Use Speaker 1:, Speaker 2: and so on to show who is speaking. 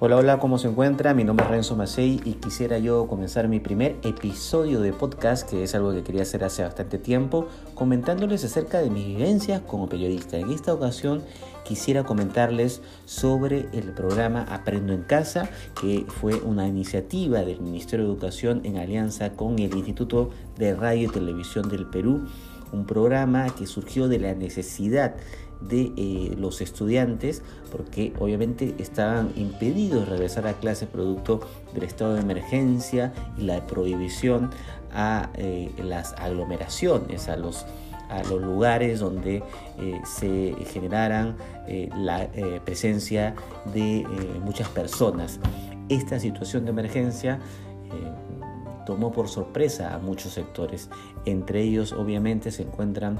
Speaker 1: Hola, hola, ¿cómo se encuentra? Mi nombre es Renzo Macei y quisiera yo comenzar mi primer episodio de podcast, que es algo que quería hacer hace bastante tiempo, comentándoles acerca de mis vivencias como periodista. En esta ocasión quisiera comentarles sobre el programa Aprendo en Casa, que fue una iniciativa del Ministerio de Educación en alianza con el Instituto de Radio y Televisión del Perú, un programa que surgió de la necesidad de eh, los estudiantes porque obviamente estaban impedidos de regresar a clase producto del estado de emergencia y la prohibición a eh, las aglomeraciones, a los, a los lugares donde eh, se generaran la presencia de muchas personas. Esta situación de emergencia tomó por sorpresa a muchos sectores. Entre ellos obviamente se encuentran...